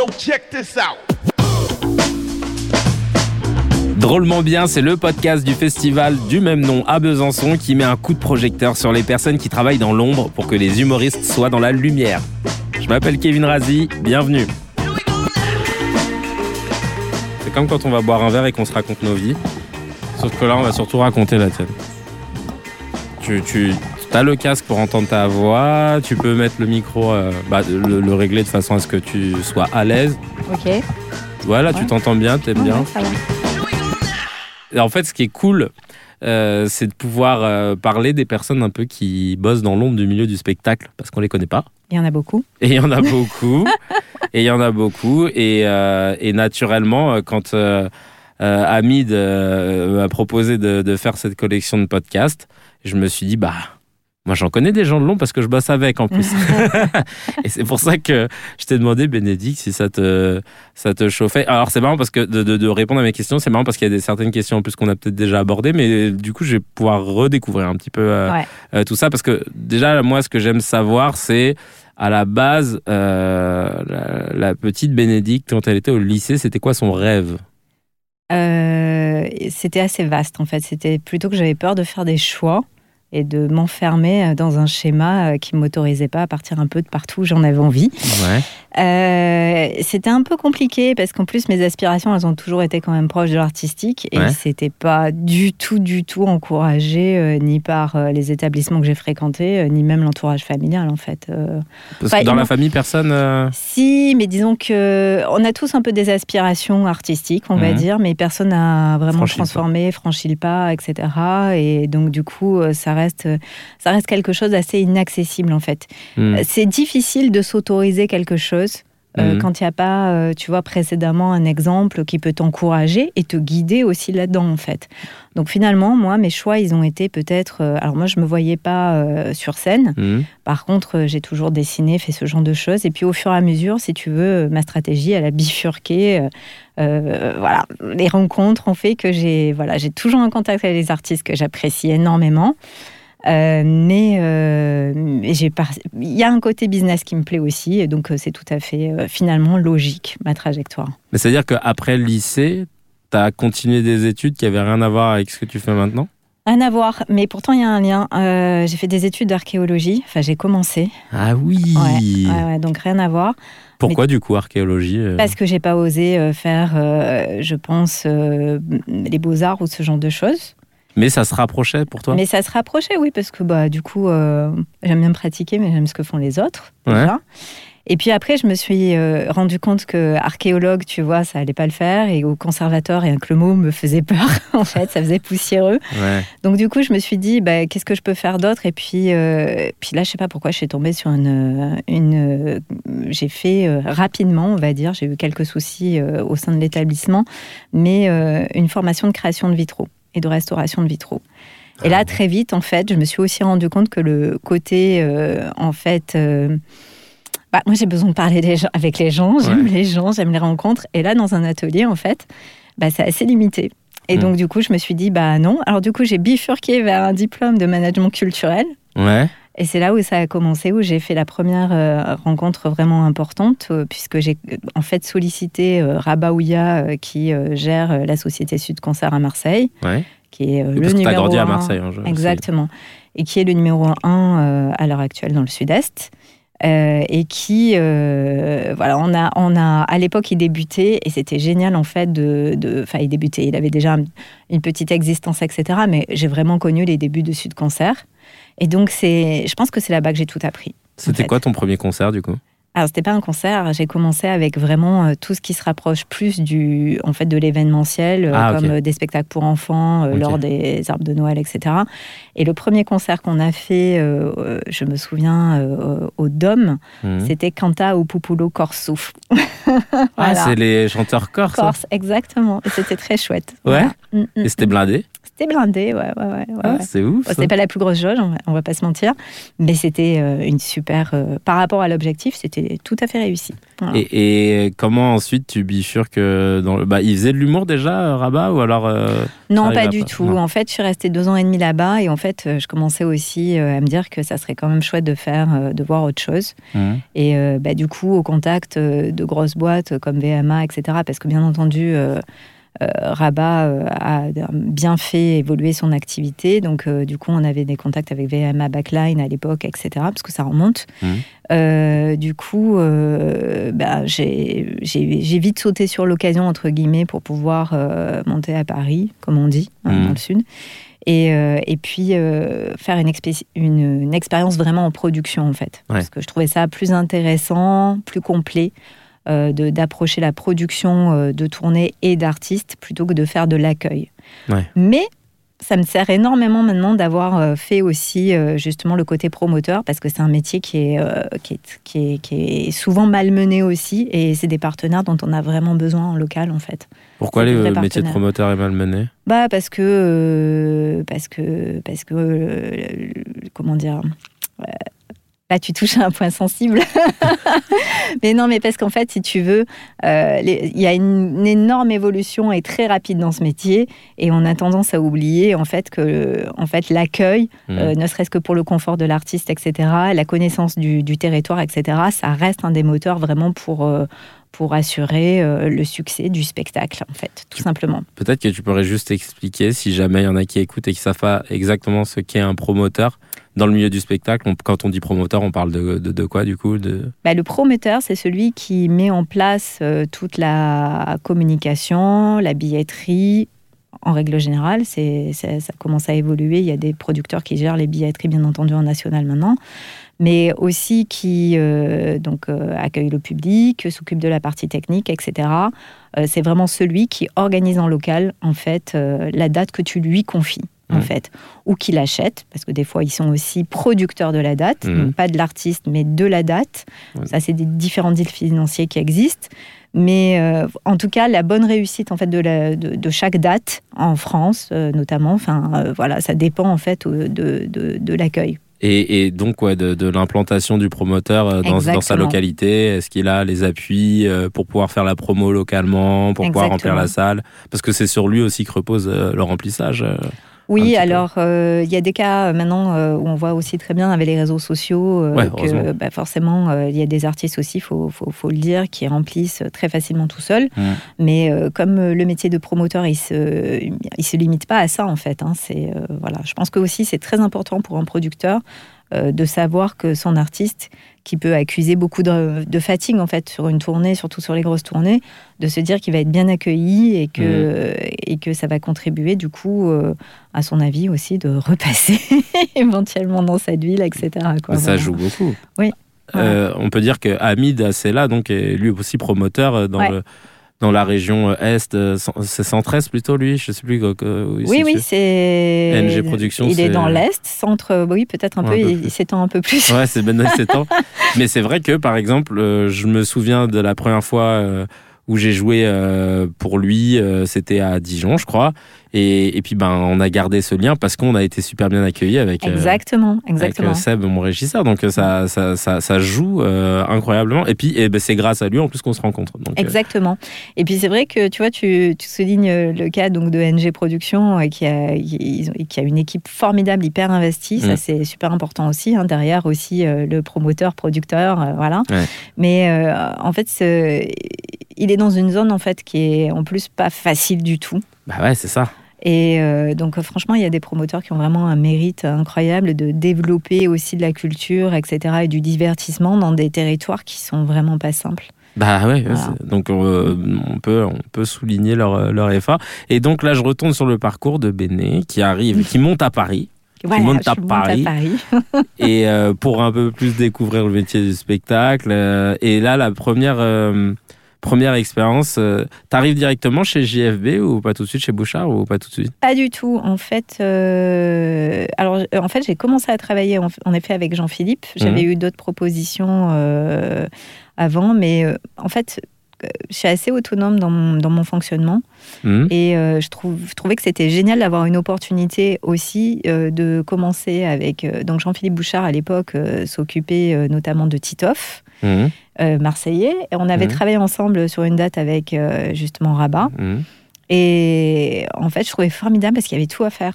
Yo, check this out. Drôlement bien, c'est le podcast du festival du même nom à Besançon qui met un coup de projecteur sur les personnes qui travaillent dans l'ombre pour que les humoristes soient dans la lumière. Je m'appelle Kevin Razi, bienvenue. C'est comme quand on va boire un verre et qu'on se raconte nos vies. Sauf que là, on va surtout raconter la tienne. Tu, tu as le casque pour entendre ta voix, tu peux mettre le micro, euh, bah, le, le régler de façon à ce que tu sois à l'aise. Ok. Voilà, tu t'entends bien, t'aimes Ouais, bien. ouais, ça va. Et en fait, ce qui est cool, euh, c'est de pouvoir euh, parler des personnes un peu qui bossent dans l'ombre du milieu du spectacle, parce qu'on les connaît pas. Il y en a beaucoup. Et il y en a beaucoup. et il y en a beaucoup. Et, euh, et naturellement, quand Hamid m'a proposé de, de faire cette collection de podcasts, je me suis dit, bah. Moi, j'en connais des gens de l'ombre parce que je bosse avec en plus. et c'est pour ça que je t'ai demandé, Bénédicte, si ça te, ça te chauffait. Alors, c'est marrant parce que de, de- de répondre à mes questions, c'est marrant parce qu'il y a des, certaines questions en plus qu'on a peut-être déjà abordées, mais du coup, je vais pouvoir redécouvrir un petit peu euh, Ouais. euh, tout ça parce que déjà, moi, ce que j'aime savoir, c'est à la base, euh, la, la petite Bénédicte, quand elle était au lycée, c'était quoi son rêve? C'était assez vaste en fait. C'était plutôt que j'avais peur de faire des choix et de m'enfermer dans un schéma euh, qui ne m'autorisait pas à partir un peu de partout où j'en avais envie. Euh, c'était un peu compliqué parce qu'en plus mes aspirations elles ont toujours été quand même proches de l'artistique et Ouais. c'était pas du tout du tout encouragé euh, ni par euh, les établissements que j'ai fréquentés ni même l'entourage familial en fait. Parce Enfin, que dans la famille, personne. Si, mais disons que on a tous un peu des aspirations artistiques, on va Mhm. dire, mais personne n'a vraiment Franchi le pas. transformé, franchi le pas, etc. Et donc du coup, ça reste, ça reste quelque chose d'assez inaccessible en fait. hmm. C'est difficile de s'autoriser quelque chose. Euh, Mhm. Quand il n'y a pas, euh, tu vois, précédemment un exemple qui peut t'encourager et te guider aussi là-dedans, en fait. Donc finalement, moi, mes choix, ils ont été peut-être. euh, alors moi, je me voyais pas sur scène. Hmm. Par contre, j'ai toujours dessiné, fait ce genre de choses. Et puis au fur et à mesure, si tu veux, ma stratégie, elle a bifurqué. Voilà, les rencontres ont fait que j'ai voilà, j'ai toujours un contact avec les artistes que j'apprécie énormément. Euh, mais euh, j'ai par- il y a un côté business qui me plaît aussi, et donc euh, c'est tout à fait euh, finalement logique ma trajectoire. Mais c'est-à-dire qu'après le lycée, tu as continué des études qui avaient rien à voir avec ce que tu fais maintenant? Rien à voir, mais pourtant il y a un lien. J'ai fait des études d'archéologie, enfin j'ai commencé, Ah oui ouais, ouais, ouais, donc rien à voir. Pourquoi du coup archéologie Parce que j'ai pas osé faire, je pense, les beaux-arts ou ce genre de choses. Mais ça se rapprochait pour toi? Mais ça se rapprochait, oui, parce que bah, du coup, euh, j'aime bien me pratiquer, mais j'aime ce que font les autres. déjà. Et puis après, je me suis euh, rendu compte que archéologue, tu vois, ça allait pas le faire, et au conservateur, et que le mot me faisait peur, en fait, ça faisait poussiéreux. Ouais. Donc du coup, je me suis dit, bah, qu'est-ce que je peux faire d'autre? Et puis, euh, puis là, je sais pas pourquoi, je suis tombée sur une... une j'ai fait euh, rapidement, on va dire, j'ai eu quelques soucis au sein de l'établissement, mais une formation de création de vitraux et de restauration de vitraux. Et là, très vite, en fait, je me suis aussi rendu compte que le côté, euh, en fait... euh, bah, moi, j'ai besoin de parler gens- avec les gens, j'aime Ouais. les gens, j'aime les rencontres. Et là, dans un atelier, en fait, bah, c'est assez limité. Et Mm. donc, du coup, je me suis dit, bah non. Alors, du coup, j'ai bifurqué vers un diplôme de management culturel. Ouais. Et c'est là où ça a commencé, où j'ai fait la première euh, rencontre vraiment importante, euh, puisque j'ai euh, en fait sollicité Rabat Ouya, euh, qui gère la société Sud Concert à Marseille, Ouais. qui est le parce que numéro grandi à un- Marseille. hein, je- Exactement. Et qui est le numéro un euh, à l'heure actuelle dans le Sud-Est. Euh, et qui, euh, voilà, on a, on a, à l'époque, il débutait et c'était génial en fait de, enfin, il débutait, il avait déjà un- une petite existence, etc. Mais j'ai vraiment connu les débuts de Sud Concert. Et donc, c'est, je pense que c'est là-bas que j'ai tout appris. C'était fait. quoi ton premier concert du coup? Alors, c'était pas un concert. J'ai commencé avec vraiment euh, tout ce qui se rapproche plus du, en fait, de l'événementiel, euh, Ah, comme euh, des spectacles pour enfants euh, Ok. lors des arbres de Noël, etc. Et le premier concert qu'on a fait, euh, je me souviens, euh, au Dôme, Mhm. c'était Canta au Pupulo Corsouf. Ah, c'est les chanteurs corses. hein Corse, exactement. Et c'était très chouette. Ouais Voilà. Mm, mm, Et c'était blindé? C'était blindé, ouais, ouais, ouais. Ah, c'est ouf. C'était pas la plus grosse jauge, on va, pas se mentir, mais c'était euh, une super. Euh, par rapport à l'objectif, c'était tout à fait réussi. Et, comment ensuite tu bifurques dans le... bah, Il faisait de l'humour déjà, Rabat, ou alors Non, pas du tout. En fait, je suis restée deux ans et demi là-bas, et en fait, je commençais aussi à me dire que ça serait quand même chouette de faire, de voir autre chose. Mmh. Et bah, du coup, au contact de grosses boîtes comme VMA, etc., parce que bien entendu. Euh, Rabat euh, a bien fait évoluer son activité. Donc, euh, du coup, on avait des contacts avec VMA Backline à l'époque, etc., parce que ça remonte. Mmh. du coup, bah, j'ai vite sauté sur l'occasion, entre guillemets, pour pouvoir monter à Paris, comme on dit, hein, mmh. dans le Sud. Et, et puis faire une, une, une, expérience vraiment en production, en fait. Parce que je trouvais ça plus intéressant, plus complet. Euh, d'approcher la production euh, de tournées et d'artistes plutôt que de faire de l'accueil. Mais ça me sert énormément maintenant d'avoir euh, fait aussi justement le côté promoteur parce que c'est un métier qui est, qui, est, qui, est, qui, est, souvent malmené aussi et c'est des partenaires dont on a vraiment besoin en local en fait. Pourquoi le métier de promoteur est malmené Bah parce que parce que parce que comment dire Là, tu touches à un point sensible. mais non, mais parce qu'en fait, si tu veux, euh, il y a une, énorme évolution et très rapide dans ce métier, et on a tendance à oublier en fait que, en fait, l'accueil, mmh. euh, ne serait-ce que pour le confort de l'artiste, etc., la connaissance du, territoire, etc., ça reste un des moteurs vraiment pour euh, pour assurer le succès du spectacle, en fait, tout simplement. Peut-être que tu pourrais juste expliquer, si jamais il y en a qui écoutent et qui savent pas exactement ce qu'est un promoteur, dans le milieu du spectacle, quand on dit promoteur, on parle de, de, quoi du coup. Bah, le promoteur, c'est celui qui met en place euh, toute la communication, la billetterie. En règle générale, ça commence à évoluer. Il y a des producteurs qui gèrent les billetteries, bien entendu, en national maintenant, mais aussi qui euh, donc, euh, accueille le public, s'occupe de la partie technique, etc. c'est vraiment celui qui organise en local, en fait, la date que tu lui confies en mm. fait, ou qui l'achètent, parce que des fois ils sont aussi producteurs de la date, mm. pas de l'artiste, mais de la date. Ça, c'est des différents deals financiers qui existent. Mais euh, en tout cas, la bonne réussite en fait de, la, de, chaque date en France, euh, notamment, enfin euh, voilà, ça dépend en fait de, l'accueil. Et, donc, ouais, de, l'implantation du promoteur dans, dans, sa localité. Est-ce qu'il a les appuis pour pouvoir faire la promo localement, pour pouvoir remplir la salle? Parce que c'est sur lui aussi que repose le remplissage. Oui, alors euh, il y a des cas euh, maintenant euh, où on voit aussi très bien avec les réseaux sociaux que bah, forcément il y a des artistes aussi, il faut, faut, le dire, qui remplissent très facilement tout seuls. Mmh. Mais comme le métier de promoteur, il se, il se limite pas à ça en fait. Hein, c'est voilà, je pense que aussi c'est très important pour un producteur de savoir que son artiste, qui peut accuser beaucoup de, fatigue en fait sur une tournée, surtout sur les grosses tournées, de se dire qu'il va être bien accueilli et que, mmh. et que ça va contribuer du coup, euh, à son avis aussi, de repasser éventuellement dans cette ville, etc. Ça joue beaucoup. Oui. Euh, on peut dire que Hamid là donc est lui aussi promoteur euh, dans le dans la région Est, c'est Centre-Est plutôt lui, je sais plus. oui, oui, c'est. NG Productions. Il est dans l'Est, Centre, oui, peut-être un peu, il, s'étend un peu plus. Ouais, c'est ben, s'étend. Mais c'est vrai que, par exemple, je me souviens de la première fois où j'ai joué euh, pour lui, euh, c'était à Dijon, je crois. Et, et, puis ben on a gardé ce lien parce qu'on a été super bien accueillis avec euh, exactement, exactement. Seb, mon régisseur. Donc ça, ça, ça, ça joue incroyablement. Et puis et ben, c'est grâce à lui en plus qu'on se rencontre. Donc, exactement. Et puis c'est vrai que tu vois, tu, tu, soulignes le cas donc de NG Productions qui a, qui a une équipe formidable, hyper investie. Ça mm. c'est super important aussi. Hein. derrière aussi le promoteur, producteur, voilà. Mais en fait, il est dans une zone en fait qui est en plus pas facile du tout. Bah ouais, c'est ça. Et euh, donc franchement, il y a des promoteurs qui ont vraiment un mérite incroyable de développer aussi de la culture, etc., et du divertissement dans des territoires qui sont vraiment pas simples. Bah ouais, donc euh, on, peut, on peut souligner leur, leur effort. Et donc là, je retourne sur le parcours de Béné qui arrive, qui monte à Paris. qui monte à Paris, à Paris. et euh, pour un peu plus découvrir le métier du spectacle. et là, la première première expérience, euh, tu arrives directement chez JFB ou pas tout de suite chez Bouchard ou pas tout de suite? Pas du tout. En fait, euh, alors en fait, j'ai commencé à travailler en, effet avec Jean-Philippe. J'avais mhm. eu d'autres propositions euh, avant, mais en fait, je suis assez autonome dans mon, dans mon fonctionnement. Mhm. Et euh, je, trouve, je trouvais que c'était génial d'avoir une opportunité aussi euh, de commencer avec. euh, donc Jean-Philippe Bouchard, à l'époque, euh, s'occupait euh, notamment de Titoff, Mhm. euh, marseillais. Et on avait Mhm. travaillé ensemble sur une date avec euh, justement Rabat. Mhm. Et en fait, je trouvais formidable parce qu'il y avait tout à faire.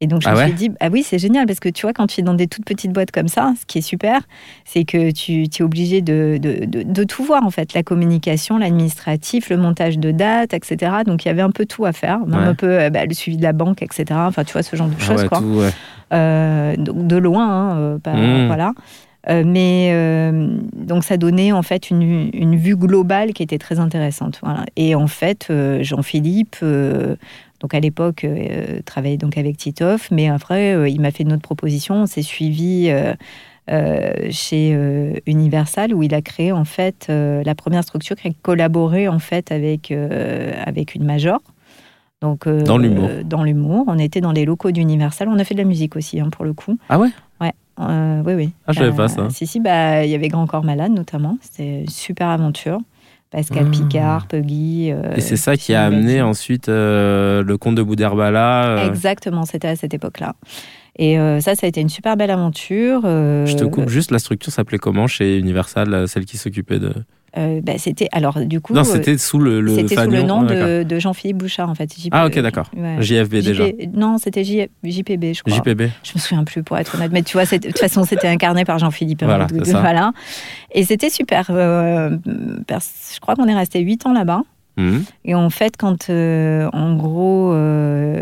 Et donc, je Ah me ouais suis dit, ah oui, c'est génial parce que tu vois, quand tu es dans des toutes petites boîtes comme ça, ce qui est super, c'est que tu, es obligé de, de, de- de tout voir, en fait. La communication, l'administratif, le montage de dates, etc. Donc, il y avait un peu tout à faire. Même Ouais. un peu euh, bah, le suivi de la banque, etc. Enfin, tu vois, ce genre de Ah choses, ouais, quoi. tout. Euh, donc de loin, hein, voilà. Euh, mais euh, donc ça donnait en fait une, une vue globale qui était très intéressante. Voilà. Et en fait, euh, Jean-Philippe, donc à l'époque, travaillait donc avec Titoff, mais après, il m'a fait une autre proposition. On s'est suivi chez Universal où il a créé en fait la première structure qui a collaboré en fait avec avec une major. Donc, Dans l'humour. Dans l'humour. On était dans les locaux d'Universal. On a fait de la musique aussi, hein, pour le coup. Ah ouais Euh, oui, oui. Ah, je savais Euh, pas ça. Si, si, bah, il y avait Grand Corps Malade notamment. C'était une super aventure. Pascal Ah. Picard, Puggy. euh, Et c'est ça qui a amené ensuite euh, le comte de Boudherbala. euh, Exactement, c'était à cette époque-là. Et euh, ça, ça a été une super belle aventure. euh, Je te coupe juste, la structure s'appelait comment chez Universal, euh, celle qui s'occupait de. Euh, bah, c'était alors du coup. non, euh, c'était sous le, le c'était sous le nom Ah, de, de Jean-Philippe Bouchard en fait. JP, Ah, ok, d'accord. ouais. JFB déjà. Non, c'était J- JPB, je crois. JPB. Je me souviens plus pour être honnête, mais tu vois, de toute façon, c'était incarné par Jean-Philippe. hein, Voilà, voilà. Et c'était super. euh, je crois qu'on est resté huit ans là-bas. Mhm. Et en fait, quand euh, en gros, euh,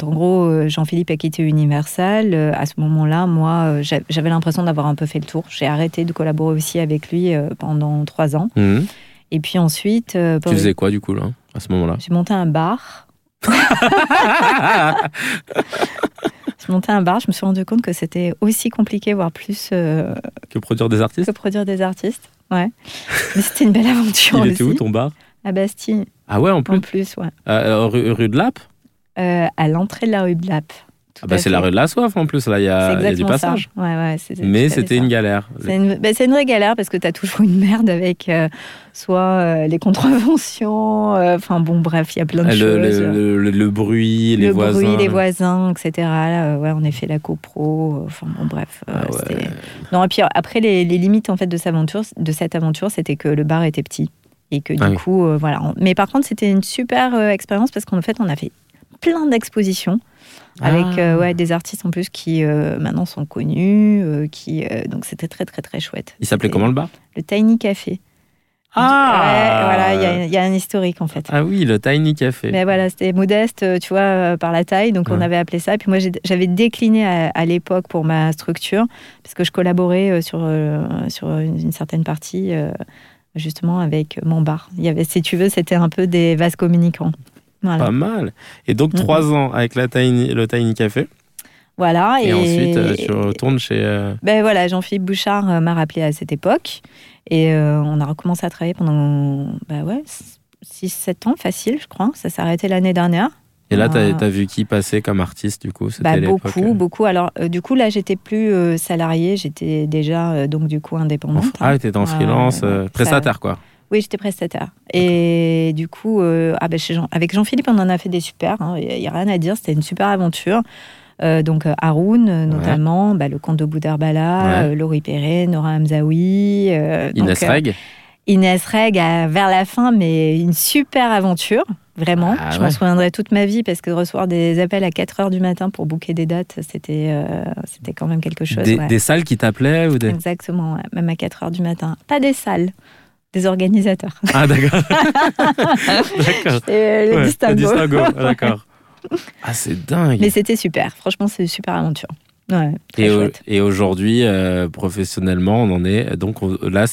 quand en gros euh, Jean-Philippe a quitté Universal, euh, à ce moment-là, moi, euh, j'a- j'avais l'impression d'avoir un peu fait le tour. J'ai arrêté de collaborer aussi avec lui pendant trois ans. Mhm. Et puis ensuite, Tu faisais quoi du coup, là, à ce moment-là? J'ai monté un bar. J'ai monté un bar. Je me suis rendu compte que c'était aussi compliqué, voire plus euh, Que produire des artistes? que produire des artistes. Ouais. Mais c'était une belle aventure Il était aussi. où ton bar? À Bastille, Ah ouais, en plus en plus, ouais. Euh, rue, rue de Lappe? Euh, à l'entrée de la rue de. Tout ah bah C'est la rue de la soif en plus, là, il y a, y a. Ouais, ouais, c'est Mais c'était une galère. C'est une, bah, c'est une vraie galère parce que tu as toujours une merde avec euh, soit euh, les contraventions, euh, enfin bon, bref, il y a plein de le, choses. le, le- le bruit, les le voisins. bruit, les voisins, etc. Là, ouais, on a fait la copro. Enfin bon, bref. Ah ouais. Non, et puis après, les, les limites en fait de, cette aventure, de cette aventure, c'était que le bar était petit et que du Ah oui. coup, euh, voilà. Mais par contre, c'était une super euh, expérience parce qu'en fait, on a fait plein d'expositions avec Ah. euh, ouais, des artistes en plus qui euh, maintenant sont connus, euh, qui donc c'était très très très chouette. Il s'appelait comment le bar? Le Tiny Café. Ah Ouais, voilà, il y a- il y, a un historique en fait. Ah oui, le Tiny Café. Mais voilà, c'était modeste, tu vois, par la taille, donc on avait appelé ça. Et puis moi, j'avais décliné à, à l'époque pour ma structure, parce que je collaborais sur, sur une, une certaine partie, justement, avec mon bar. Il y avait, si tu veux, c'était un peu des vases communicants. Voilà. Pas mal. Et donc, trois ans avec la tiny, le Tiny Café. voilà Et, ensuite, euh, tu retournes chez. euh, Ben voilà, Jean-Philippe Bouchard euh, m'a rappelé à cette époque. Et on a recommencé à travailler pendant bah ouais, 6-7 ans, facile, je crois. Ça s'est arrêté l'année dernière. Et là, Ah. as vu qui passer comme artiste, du coup Bah, beaucoup, beaucoup. Alors, euh, du coup, là, j'étais plus euh, salariée, j'étais déjà, euh, donc, du coup, indépendante. en- Ah, t'étais en Ouais, freelance, prestataire, quoi. Oui, j'étais prestataire. Et du coup, euh, ah, chez Jean- avec Jean-Philippe, on en a fait des super. Il n'y a, rien à dire, c'était une super aventure. Euh, donc, euh, Haroun, euh, notamment, bah, le comte de Boudherbala, Ouais. Laurie Perret, Nora Hamzaoui. Inès Reg. Inès Reg, vers la fin, mais une super aventure, vraiment. Ah je ouais. m'en souviendrai toute ma vie parce que recevoir des appels à 4 heures du matin pour booker des dates, c'était euh, c'était quand même quelque chose. Des, ouais. des salles qui t'appelaient ou des... Exactement, ouais, même à 4 heures du matin. Pas des salles, des organisateurs. Ah, d'accord. d'accord. Et le Ouais, distinguo. le distinguo, ah, d'accord. Ah, c'est dingue. Mais c'était super, franchement, c'est une super aventure. Ouais, Et, au- chouette. et aujourd'hui, euh, professionnellement, on en est. Donc on- là,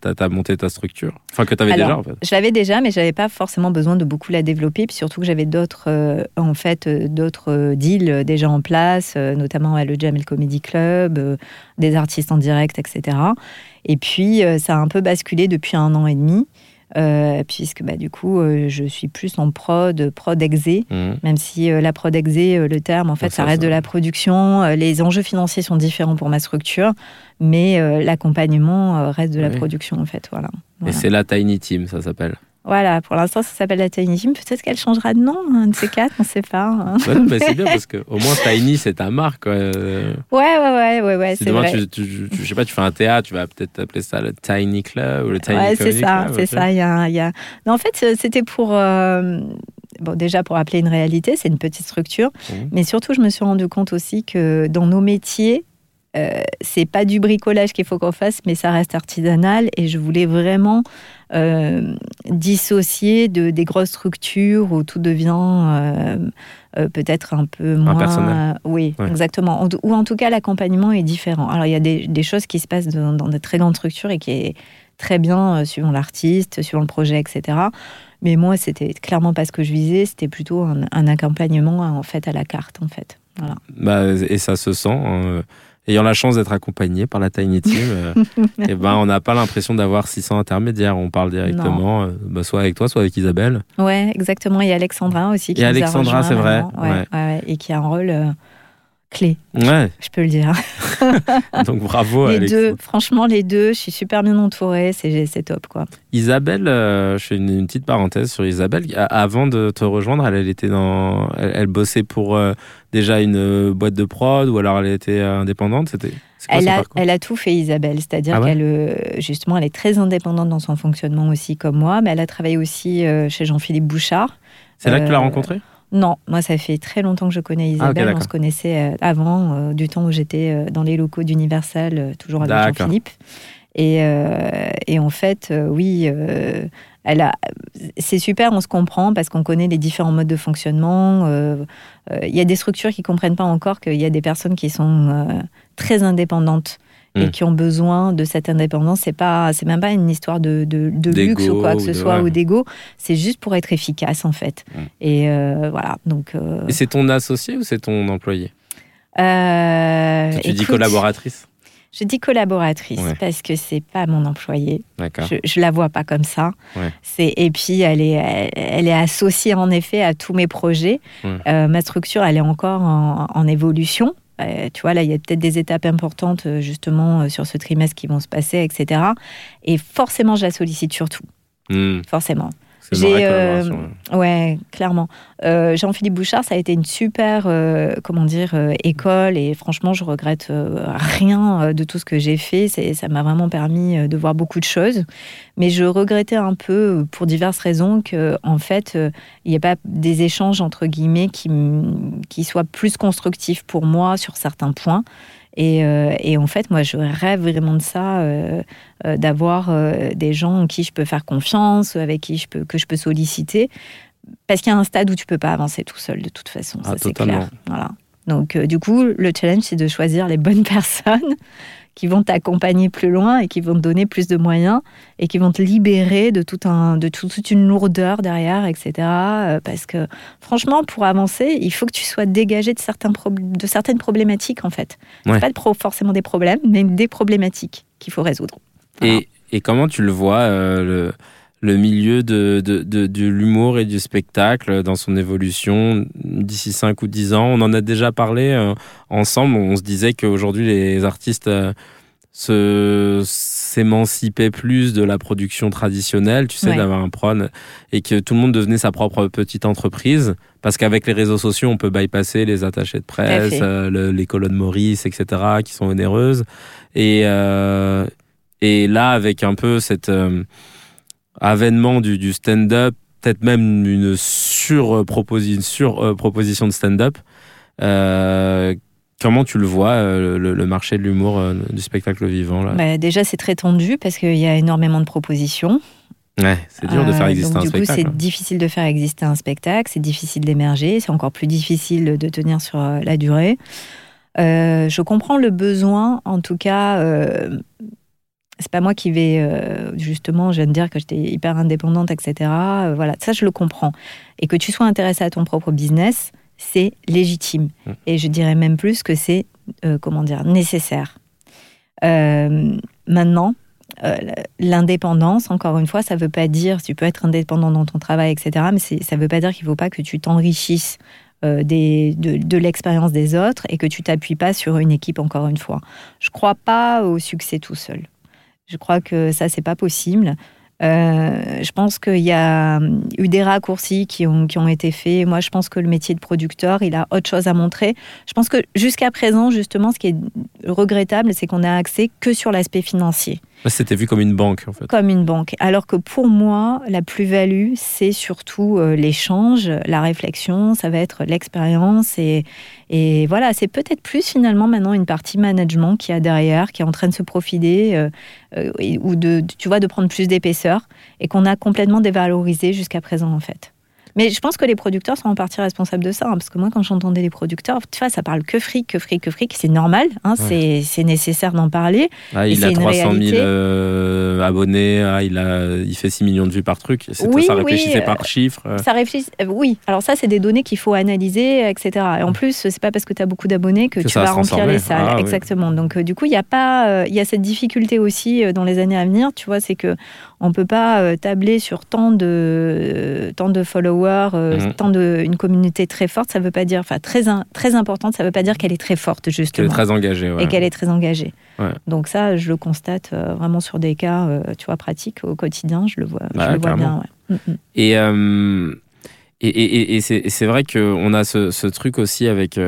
t'as as monté ta structure. Enfin, que t'avais Alors, déjà, en fait. Je l'avais déjà, mais j'avais pas forcément besoin de beaucoup la développer. Puis surtout que j'avais d'autres, euh, en fait, euh, d'autres deals déjà en place, euh, notamment le Jamel Comedy Club, des artistes en direct, etc. Et puis ça a un peu basculé depuis un an et demi. Puisque bah, du coup, je suis plus en prod, prod exé, Mhm. même si la prod exé, le terme, en fait, Ça, ça, reste ça- de la production. les enjeux financiers sont différents pour ma structure, mais l'accompagnement reste de la Oui. production, en fait. Voilà. Et c'est la Tiny Team, ça s'appelle. Voilà, pour l'instant, ça s'appelle la Tiny Team. Peut-être qu'elle changera de nom, un de ces quatre, on ne sait pas. hein. Non, mais c'est bien parce que au moins Tiny, c'est ta marque. Euh, Ouais, ouais, ouais, ouais, ouais Si c'est demain, vrai. tu, tu- tu- je sais pas, tu fais un théâtre, tu vas peut-être appeler ça le Tiny Club ou le Tiny Ouais, c'est ça, c'est ça. Y a, y a- Non, en fait, euh, c'était pour. euh, Bon, déjà pour appeler une réalité, c'est une petite structure, Mhm. mais surtout, je me suis rendu compte aussi que dans nos métiers, euh, c'est pas du bricolage qu'il faut qu'on fasse, mais ça reste artisanal. Et je voulais vraiment euh, dissocier de, des grosses structures où tout devient euh, peut-être un peu moins. Oui, Ouais. exactement. Ou en tout cas, l'accompagnement est différent. Alors, il y a des, des choses qui se passent dans, dans de très grandes structures et qui est très bien suivant l'artiste, suivant le projet, etc. Mais moi, c'était clairement pas ce que je visais. C'était plutôt un, un accompagnement en fait à la carte, en fait. Voilà. Bah, et ça se sent. hein. Ayant la chance d'être accompagné par la Tiny Team, euh, eh ben, on n'a pas l'impression d'avoir 600 intermédiaires. On parle directement, euh, bah, soit avec toi, soit avec Isabelle. Ouais, exactement. Il y a Alexandra aussi qui Et nous a Alexandra, c'est vrai, maintenant. Ouais, ouais. ouais, ouais, et qui a un rôle euh, clé, Ouais, je peux le dire. donc bravo. les Alex. deux, franchement, les deux, je suis super bien entourée. C'est top, quoi. Isabelle, euh, je fais une, une petite parenthèse sur Isabelle. Avant de te rejoindre, elle, elle était dans, elle, elle bossait pour euh, déjà une euh, boîte de prod ou alors elle était indépendante? C'était. Elle a, elle a tout fait, Isabelle. C'est-à-dire Ah ouais? qu'elle, justement, elle est très indépendante dans son fonctionnement aussi, comme moi. Mais elle a travaillé aussi chez Jean-Philippe Bouchard. C'est là que tu l'as rencontrée? Non, moi, ça fait très longtemps que je connais Ah, Isabelle. On se connaissait euh, avant, euh, du temps où j'étais euh, dans les locaux d'Universal, euh, toujours avec. Jean-Philippe. Et, et en fait, oui, elle a. C'est super, on se comprend parce qu'on connaît les différents modes de fonctionnement. Il y a des structures qui comprennent pas encore qu'il y a des personnes qui sont très indépendantes. Et Mm. qui ont besoin de cette indépendance, c'est pas, c'est même pas une histoire de, de, de D'ego luxe ou quoi que ce soit ouais. ou d'ego. C'est juste pour être efficace en fait. Mm. Et euh, voilà. Donc. euh, Et c'est ton associé ou c'est ton employé? Euh, Tu dis collaboratrice? Je dis collaboratrice Ouais. parce que c'est pas mon employé. Je, je la vois pas comme ça. Ouais. C'est et puis elle est elle, elle est associée en effet à tous mes projets. Ouais. Euh, ma structure elle est encore en, en évolution. Euh, tu vois là il y a peut-être des étapes importantes euh, justement euh, sur ce trimestre qui vont se passer etc. Et forcément je la sollicite surtout Hmm, forcément. J'ai, euh, ouais. Clairement. Euh, Jean-Philippe Bouchard, ça a été une super, euh, comment dire, école et franchement, je regrette rien de tout ce que j'ai fait. Ça m'a vraiment permis de voir beaucoup de choses. Mais je regrettais un peu, pour diverses raisons, que en fait, il n'y ait pas des échanges entre guillemets qui soient plus constructifs pour moi sur certains points. Et, euh, et en fait, moi, je rêve vraiment de ça, euh, euh, d'avoir des gens en qui je peux faire confiance, avec qui je peux, que je peux solliciter. Parce qu'il y a un stade où tu peux pas avancer tout seul, de toute façon. Ah, ça, c'est clair. Voilà. Donc, euh, du coup, le challenge, c'est de choisir les bonnes personnes qui vont t'accompagner plus loin et qui vont te donner plus de moyens et qui vont te libérer de, tout un, de tout- toute une lourdeur derrière, etc. Euh, Parce que, franchement, pour avancer, il faut que tu sois dégagé de, certains prob- de certaines problématiques, en fait. Ouais. Pas de pro- forcément des problèmes, mais des problématiques qu'il faut résoudre. Voilà. Et, et comment tu le vois, euh, le, le milieu de, de, de- de l'humour et du spectacle dans son évolution d'ici 5 ou 10 ans On en a déjà parlé euh, ensemble. On se disait qu'aujourd'hui, les artistes euh, se s'émancipaient plus de la production traditionnelle, tu sais, Ouais. d'avoir un prod, et que tout le monde devenait sa propre petite entreprise. Parce qu'avec les réseaux sociaux, on peut bypasser les attachés de presse, euh, le- les colonnes Maurice, etc., qui sont onéreuses. Et, et là, avec un peu cet euh, avènement du, du stand-up, peut-être même une sur-proposition sur, proposition de stand-up, euh, comment tu le vois, euh, le, le marché de l'humour, euh, du spectacle vivant là? Bah, déjà, c'est très tendu parce qu'il y a énormément de propositions. Ouais, c'est dur de faire exister donc, un du coup, spectacle. hein. c'est difficile de faire exister un spectacle, c'est difficile d'émerger, c'est encore plus difficile de tenir sur la durée. Je comprends le besoin, en tout cas, c'est pas moi qui vais euh, justement, je viens de dire que j'étais hyper indépendante, etc. Euh, voilà, ça je le comprends. Et que tu sois intéressé à ton propre business, c'est légitime. Mm. Et je dirais même plus que c'est, euh, comment dire, nécessaire. Maintenant, l'indépendance, encore une fois, ça veut pas dire, tu peux être indépendant dans ton travail, etc., mais ça veut pas dire qu'il ne faut pas que tu t'enrichisses de, de l'expérience des autres et que tu t'appuies pas sur une équipe, encore une fois. Je crois pas au succès tout seul. Je crois que ça, c'est pas possible. Euh, je pense qu'il y a eu des raccourcis qui ont, qui ont été faits. Moi, je pense que le métier de producteur, il a autre chose à montrer. Je pense que jusqu'à présent, justement, ce qui est regrettable, c'est qu'on a accès que sur l'aspect financier. C'était vu comme une banque, en fait. Comme une banque. Alors que pour moi, la plus-value, c'est surtout euh, l'échange, la réflexion, ça va être l'expérience. Et, et voilà, c'est peut-être plus finalement maintenant une partie management qui a derrière, qui est en train de se profiter, euh, euh, ou de, tu vois, de prendre plus d'épaisseur, et qu'on a complètement dévalorisé jusqu'à présent, en fait. Mais je pense que les producteurs sont en partie responsables de ça. Hein, parce que moi, quand j'entendais les producteurs, tu vois, ça parle que fric, que fric, que fric. C'est normal. Hein, c'est nécessaire d'en parler. Ah, il a 300 000 euh, abonnés. Ah, il, a, il fait 6 millions de vues par truc. Oui, ça réfléchissait oui, par chiffres. Euh. Ça réfléchit, euh, oui. Alors ça, c'est des données qu'il faut analyser, etc. Et en plus, c'est pas parce que tu as beaucoup d'abonnés que, tu vas remplir les salles. Ah, Exactement. Donc du coup, il y a pas, il y a cette difficulté aussi dans les années à venir. Tu vois, c'est que on peut pas tabler sur tant de, tant de followers, mhm de une communauté très forte, ça veut pas dire, enfin très très importante, ça veut pas dire qu'elle est très forte justement. Qu'elle est très engagée. Et qu'elle est très engagée. Donc ça, je le constate euh, vraiment sur des cas, euh, tu vois, pratiques au quotidien, je le vois, je le vois bien. Mm, mm. Et euh, et, et, et c'est vrai qu'on a ce, ce, truc aussi avec.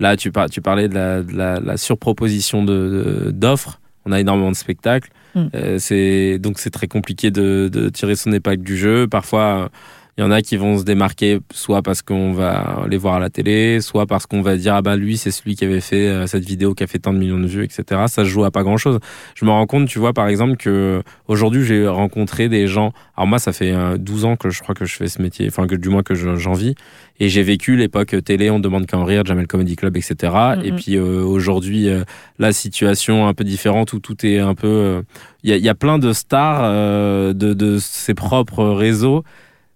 là, tu, par, tu parlais de la, de la, surproposition d'offres. On a énormément de spectacles. Mm. c'est donc c'est très compliqué de, de, tirer son épingle du jeu. Parfois, il y en a qui vont se démarquer soit parce qu'on va les voir à la télé, soit parce qu'on va dire ah bah lui c'est celui qui avait fait euh, cette vidéo qui a fait tant de millions de vues, etc. Ça se joue à pas grand chose. Je me rends compte, tu vois par exemple que aujourd'hui j'ai rencontré des gens. Alors moi ça fait 12 euh, ans que je crois que je fais ce métier, enfin que du moins que j'en vis, et j'ai vécu l'époque télé, on demande qu'en rire, Jamel Comedy Club, etc. Et mm-hmm. puis euh, aujourd'hui la situation un peu différente où tout est un peu, il y, a, plein de stars de, de ses propres réseaux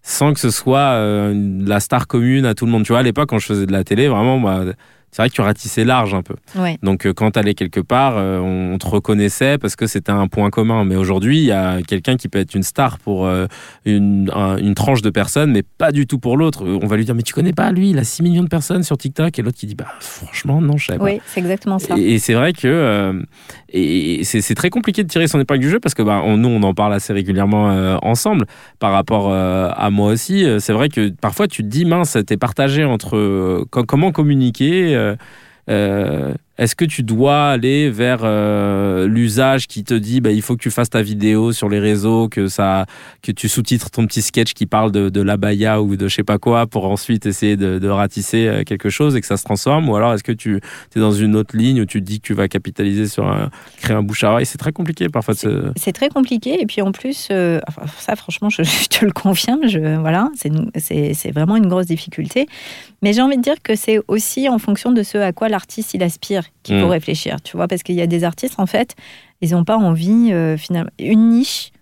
sans que ce soit euh, la star commune à tout le monde. Tu vois, à l'époque, quand je faisais de la télé, vraiment, moi, c'est vrai que tu ratissais large un peu. Donc euh, quand tu allais quelque part, euh, on te reconnaissait parce que c'était un point commun. Mais aujourd'hui, il y a quelqu'un qui peut être une star pour euh, une, une, tranche de personnes, mais pas du tout pour l'autre. On va lui dire, mais tu connais pas lui, il a 6 millions de personnes sur TikTok. Et l'autre qui dit, bah franchement, non, je pas. Oui, c'est exactement ça. Et, c'est vrai que et c'est très compliqué de tirer son épingle du jeu parce que bah, on, nous, on en parle assez régulièrement ensemble par rapport à moi aussi. C'est vrai que parfois tu te dis, mince, t'es partagé entre comment communiquer euh, euh, est-ce que tu dois aller vers euh, l'usage qui te dit bah, il faut que tu fasses ta vidéo sur les réseaux, que, ça, que tu sous-titres ton petit sketch qui parle de, de l'abaya ou de je sais pas quoi pour ensuite essayer de, de, ratisser euh, quelque chose et que ça se transforme? Ou alors est-ce que tu es dans une autre ligne où tu te dis que tu vas capitaliser sur un, créer un bouche à oreille? C'est très compliqué parfois. C'est très compliqué et puis en plus, euh, ça franchement, je, te le confirme, je, voilà, c'est vraiment une grosse difficulté. Mais j'ai envie de dire que c'est aussi en fonction de ce à quoi l'artiste il aspire qu'il faut mm. réfléchir, tu vois, parce qu'il y a des artistes, en fait, ils n'ont pas envie, euh, finalement, une niche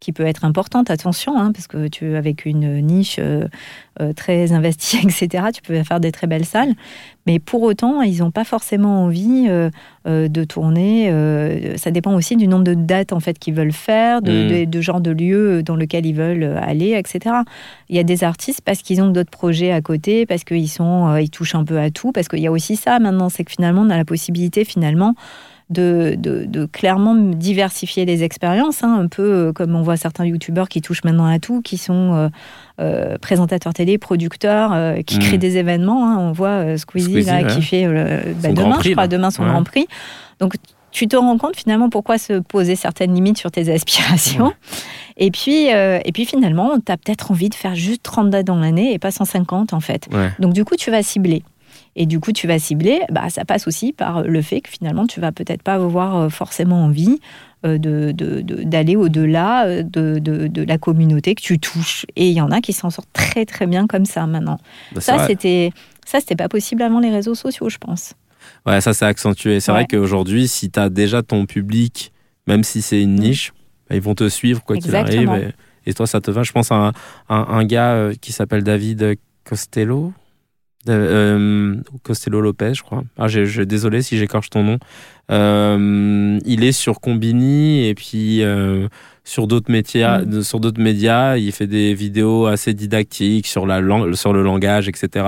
qui peut être importante, attention, hein, parce que tu avec une niche euh, euh, très investie, etc., tu peux faire des très belles salles. Mais pour autant, ils n'ont pas forcément envie de tourner. ça dépend aussi du nombre de dates en fait qu'ils veulent faire, de, mm. de, genre de lieu dans lequel ils veulent aller, etc. Il y a des artistes parce qu'ils ont d'autres projets à côté, parce qu'ils sont, ils touchent un peu à tout, parce qu'il y a aussi ça maintenant, c'est que finalement on a la possibilité finalement de, de, clairement diversifier les expériences, hein, un peu euh, comme on voit certains youtubeurs qui touchent maintenant à tout, qui sont euh, euh, présentateurs télé, producteurs, qui créent mm. des événements. Hein. on voit Squeezie, là, qui fait bah, demain, je crois, demain son Grand Prix. Donc tu te rends compte finalement pourquoi se poser certaines limites sur tes aspirations. Et puis, et puis finalement, tu as peut-être envie de faire juste 30 dates dans l'année et pas 150 en fait. Donc du coup, tu vas cibler. Et du coup, tu vas cibler, bah, ça passe aussi par le fait que finalement, tu vas peut-être pas avoir euh, forcément envie euh, d'aller de, de, au-delà euh, de, de, la communauté que tu touches. Et il y en a qui s'en sortent très très bien comme ça maintenant. Bah, ça, c'était ça, c'était pas possible avant les réseaux sociaux, je pense. Ouais, ça s'est accentué. C'est vrai qu'aujourd'hui, si tu as déjà ton public, même si c'est une mm. niche, bah, ils vont te suivre quoi qu'il arrive. Et, toi, ça te va? Je pense à un gars qui s'appelle David Costello euh, Costello Lopez, je crois. Ah, je, je- désolé si j'écorche ton nom. Euh, il est sur Combini et puis euh, sur d'autres métiers, Mm. sur d'autres médias. Il fait des vidéos assez didactiques sur la langue, sur le langage, etc.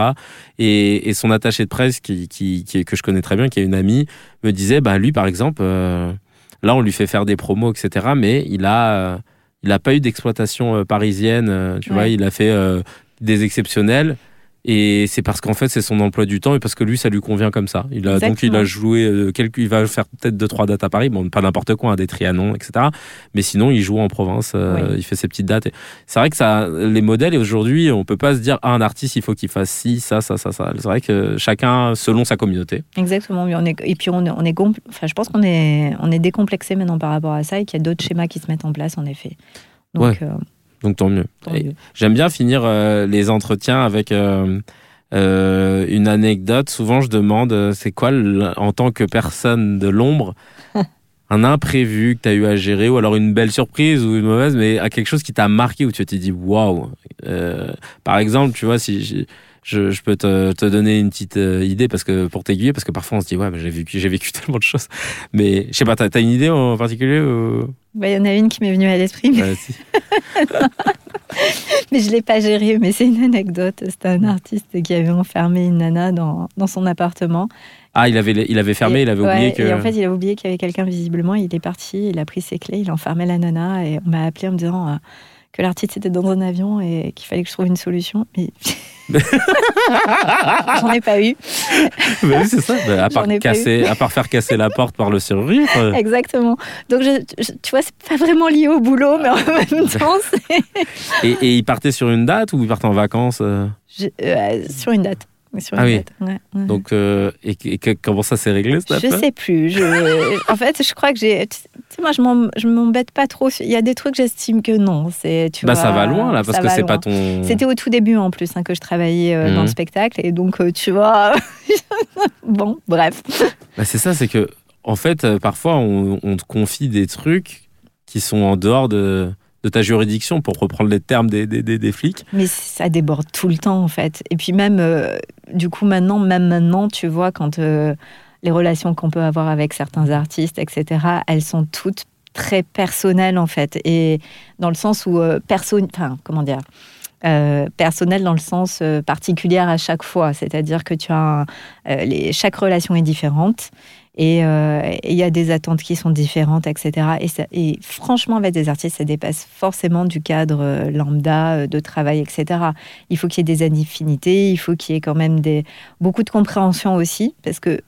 Et, et son attaché de presse, qui, qui, qui est- que je connais très bien, qui est une amie, me disait, bah lui par exemple, euh, là on lui fait faire des promos, etc. Mais il a, euh, il a pas eu d'exploitation euh, parisienne. euh, tu Ouais. vois, il a fait euh, des exceptionnels. Et c'est parce qu'en fait, c'est son emploi du temps et parce que lui, ça lui convient comme ça. Il a, donc, il a joué euh, quelques, il va faire peut-être deux, trois dates à Paris. Bon, pas n'importe quoi, hein, des Trianon, etc. Mais sinon, il joue en province, euh, Oui. il fait ses petites dates. Et C'est vrai que ça, les modèles, et aujourd'hui, on peut pas se dire, ah, un artiste, il faut qu'il fasse ci, ça, ça, ça, ça. C'est vrai que chacun, selon sa communauté. Exactement. oui, on est, et puis on, est- on est, compl- enfin, je pense qu'on est, on est décomplexé maintenant par rapport à ça et qu'il y a d'autres schémas qui se mettent en place en effet. Donc, Ouais. euh, Donc, tant mieux. J'aime bien finir euh, les entretiens avec euh, euh, une anecdote. Souvent, je demande, c'est quoi, en tant que personne de l'ombre, un imprévu que tu as eu à gérer, ou alors une belle surprise ou une mauvaise, mais à quelque chose qui t'a marqué, où tu t'es dit, waouh. Par exemple, tu vois, si je, peux te, te donner une petite euh, idée parce que pour t'aiguiller, parce que parfois on se dit, ouais, mais j'ai vécu, j'ai vécu tellement de choses. Mais je sais pas, t'as as une idée en particulier ou... Bah, Il y en a une qui m'est venue à l'esprit, mais, mais je ne l'ai pas gérée. Mais c'est une anecdote. C'était un artiste qui avait enfermé une nana dans, dans son appartement. Ah, il avait, il avait fermé, Et- il avait ouais, oublié que. Et en fait, il a oublié qu'il y avait quelqu'un visiblement. Il est parti, il a pris ses clés, il a enfermé la nana. Et on m'a appelé en me disant euh, que l'artiste était dans un avion et qu'il fallait que je trouve une solution. Mais j'en ai pas eu. Bah oui, c'est ça. Bah, à, part casser, à faire casser la porte par le serrurier. quoi. Exactement. Donc, je, je- tu vois, c'est pas vraiment lié au boulot, mais en même temps, c'est Et, et il partait sur une date ou il partait en vacances euh? Je- euh, sur une date. Sur Ah oui. date, ouais, ouais. Donc, euh, et, comment ça s'est réglé cette Je affaire sais plus. Je... en fait, je crois que j'ai. Tu sais, moi, je m'embête pas trop. Il y a des trucs, j'estime que non. C'est, tu Bah, vois, ça va loin là, parce ça que c'est pas ton. C'était au tout début en plus hein, que je travaillais euh, dans Mhm. le spectacle. Et donc, euh, tu vois. bon, bref. Bah, c'est ça, c'est que, en fait, parfois, on, on te confie des trucs qui sont en dehors de, de ta juridiction, pour reprendre les termes des, des, des, des flics. Mais ça déborde tout le temps, en fait. Et puis, même, euh, du coup, maintenant, même maintenant, tu vois, quand euh, les relations qu'on peut avoir avec certains artistes, etc., elles sont toutes très personnelles, en fait. Et dans le sens où, euh, perso... enfin, comment dire euh, dans le sens euh, particulier à chaque fois, c'est-à-dire que tu as euh, les, chaque relation est différente et euh, et il y a des attentes qui sont différentes, etc. Et, ça- et franchement, avec des artistes, ça dépasse forcément du cadre euh, lambda euh, de travail, etc. Il faut qu'il y ait des affinités, il faut qu'il y ait quand même des, beaucoup de compréhension aussi, parce que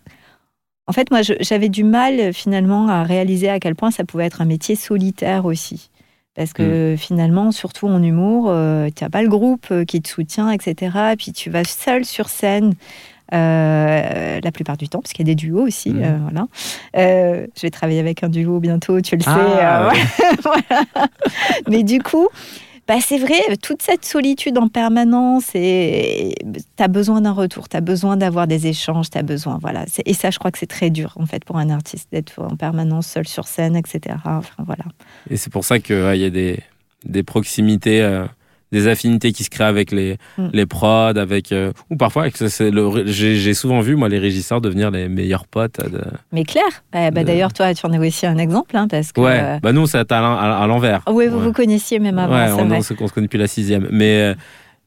en fait, moi, j'avais du mal finalement à réaliser à quel point ça pouvait être un métier solitaire aussi. Parce que finalement, surtout en humour, euh, tu n'as pas le groupe qui te soutient, etc. Puis tu vas seul sur scène euh, la plupart du temps, parce qu'il y a des duos aussi. Mhm. euh, voilà. Euh, je vais travailler avec un duo bientôt, tu le sais. Ah, voilà. Mais du coup, bah, c'est vrai, toute cette solitude en permanence, et tu as besoin d'un retour, tu as besoin d'avoir des échanges, tu as besoin. Voilà. Et ça, je crois que c'est très dur, en fait, pour un artiste, d'être en permanence seul sur scène, etc. Enfin, voilà. Et c'est pour ça qu'il y a des, des proximités, des affinités qui se créent avec les, Mm. les prods, avec, euh, ou parfois, j'ai souvent vu, moi, les régisseurs devenir les meilleurs potes. de- Mais clair, bah, bah, De- d'ailleurs, toi, tu en es aussi un exemple, hein, parce que. Ouais, euh, bah nous, c'est à, l'en- à, à l'envers. Oui, vous Ouais. vous connaissiez même avant, Ouais, on, vrai. on se on se connaît depuis la sixième. Mais, euh,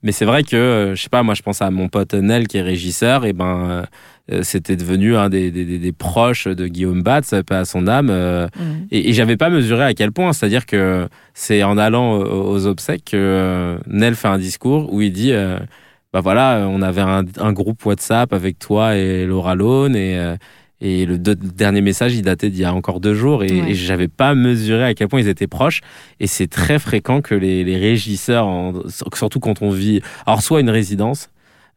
mais c'est vrai que, euh, je sais pas, moi, je pense à mon pote Nel qui est régisseur, et ben, euh, c'était devenu un des, des, des- des proches de Guillaume Batz, pas à son âme. euh, Mm. et, et j'avais pas mesuré à quel point. C'est-à-dire que c'est en allant aux, aux obsèques que euh, Nel fait un discours où il dit. euh, bah voilà, on avait un, un groupe WhatsApp avec toi et Laura Lone et, euh, et le, deux- le dernier message il datait d'il y a encore deux jours et, Ouais. et j'avais pas mesuré à quel point ils étaient proches et c'est très fréquent que les, les régisseurs, en- surtout quand on vit, alors soit une résidence,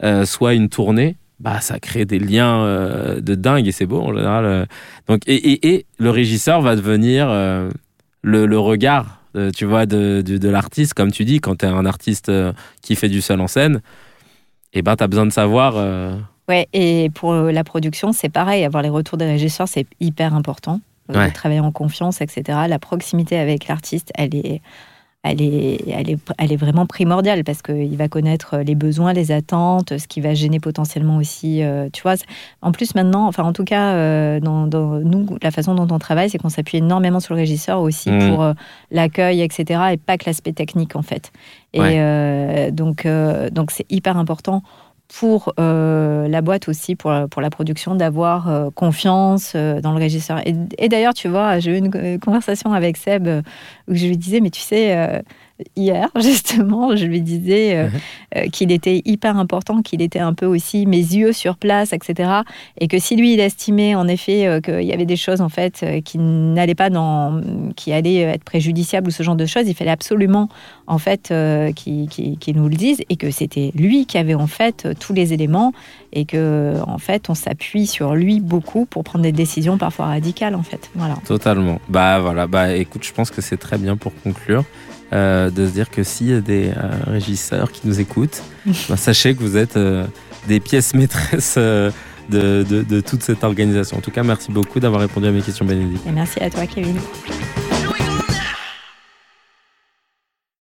euh, soit une tournée, bah ça crée des liens euh, de dingue et c'est beau en général. euh. Donc et, et, et le régisseur va devenir le, le regard, tu vois, de, de, de l'artiste, comme tu dis, quand tu es un artiste qui fait du seul en scène, et ben tu as besoin de savoir. Euh, Ouais, et pour euh, la production, c'est pareil. Avoir les retours des régisseurs, c'est hyper important. Euh, Ouais. De travailler en confiance, etc. La proximité avec l'artiste, elle est elle est, elle est, elle est vraiment primordiale parce qu'il va connaître les besoins, les attentes, ce qui va gêner potentiellement aussi. Euh, tu vois, en plus maintenant, enfin en tout cas, euh, dans, nous, la façon dont on travaille, c'est qu'on s'appuie énormément sur le régisseur aussi mmh. pour euh, l'accueil, etc. Et pas que l'aspect technique en fait. Et donc, donc c'est hyper important pour euh, la boîte aussi, pour, pour la production, d'avoir euh, confiance euh, dans le régisseur. Et, et d'ailleurs, tu vois, j'ai eu une conversation avec Seb où je lui disais, mais tu sais, hier, justement, je lui disais euh, mhm. euh, qu'il était hyper important, qu'il était un peu aussi mes yeux sur place, etc. Et que si lui, il estimait en effet euh, qu'il y avait des choses en fait qui n'allaient pas dans, qui allaient être préjudiciables ou ce genre de choses, il fallait absolument en fait qu'il nous le dise et que c'était lui qui avait en fait tous les éléments et que en fait on s'appuie sur lui beaucoup pour prendre des décisions parfois radicales en fait. Voilà. Totalement. Bah voilà. Bah écoute, je pense que c'est très bien pour conclure. Euh, de se dire que s'il y a des euh, régisseurs qui nous écoutent, bah, sachez que vous êtes euh, des pièces maîtresses de, de, toute cette organisation. En tout cas, merci beaucoup d'avoir répondu à mes questions, Bénédicte. merci à toi, Kevin.